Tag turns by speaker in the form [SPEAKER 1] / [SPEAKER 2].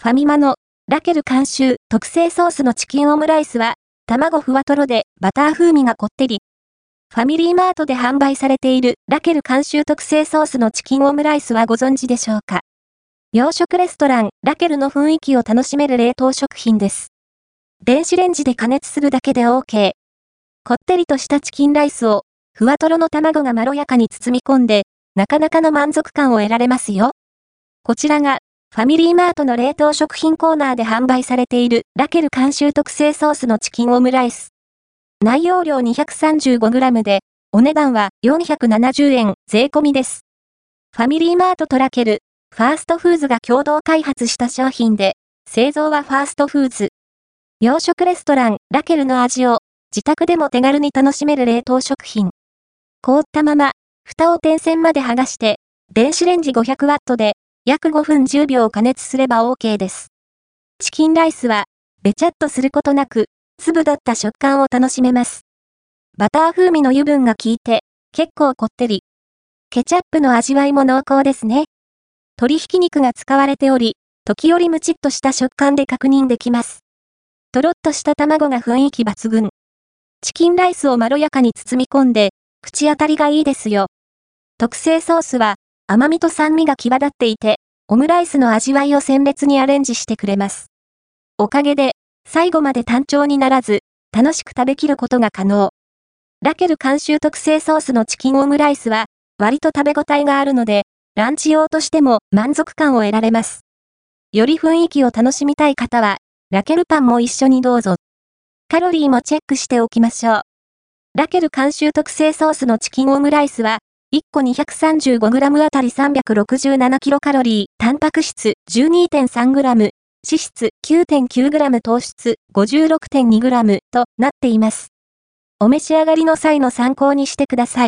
[SPEAKER 1] ファミマのラケル監修特製ソースのチキンオムライスは、卵ふわとろでバター風味がこってり。ファミリーマートで販売されているラケル監修特製ソースのチキンオムライスはご存知でしょうか？洋食レストランラケルの雰囲気を楽しめる冷凍食品です。電子レンジで加熱するだけで OK。こってりとしたチキンライスを、ふわとろの卵がまろやかに包み込んで、なかなかの満足感を得られますよ。こちらがファミリーマートの冷凍食品コーナーで販売されているラケル監修特製ソースのチキンオムライス。内容量 235g で、お値段は470円税込みです。ファミリーマートとラケル、ファーストフーズが共同開発した商品で、製造はファーストフーズ。洋食レストランラケルの味を自宅でも手軽に楽しめる冷凍食品。凍ったまま、蓋を点線まで剥がして、電子レンジ 500W で約5分10秒加熱すれば OK です。チキンライスは、べちゃっとすることなく、粒だった食感を楽しめます。バター風味の油分が効いて、結構こってり。ケチャップの味わいも濃厚ですね。鶏ひき肉が使われており、時折ムチっとした食感で確認できます。とろっとした卵が雰囲気抜群。チキンライスをまろやかに包み込んで、口当たりがいいですよ。特製ソースは、甘みと酸味が際立っていて、オムライスの味わいを鮮烈にアレンジしてくれます。おかげで、最後まで単調にならず、楽しく食べきることが可能。ラケル監修特製ソースのチキンオムライスは、割と食べ応えがあるので、ランチ用としても満足感を得られます。より雰囲気を楽しみたい方は、ラケルパンも一緒にどうぞ。カロリーもチェックしておきましょう。ラケル監修特製ソースのチキンオムライスは、1個 235g あたり 367kcal、タンパク質 12.3g、脂質 9.9g 糖質 56.2g となっています。お召し上がりの際の参考にしてください。